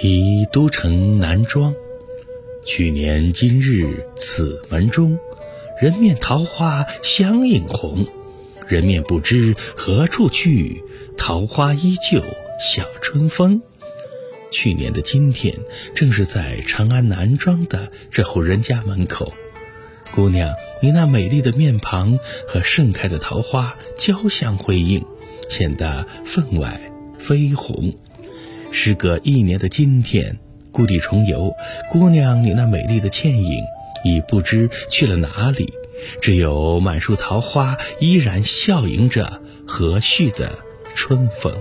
题都城南庄，去年今日此门中，人面桃花相映红。人面不知何处去，桃花依旧笑春风。去年的今天，正是在长安南庄的这户人家门口。姑娘，你那美丽的面庞和盛开的桃花交相辉映，显得分外绯红。时隔一年的今天，故地重游，姑娘，你那美丽的倩影已不知去了哪里，只有满树桃花依然笑迎着和煦的春风。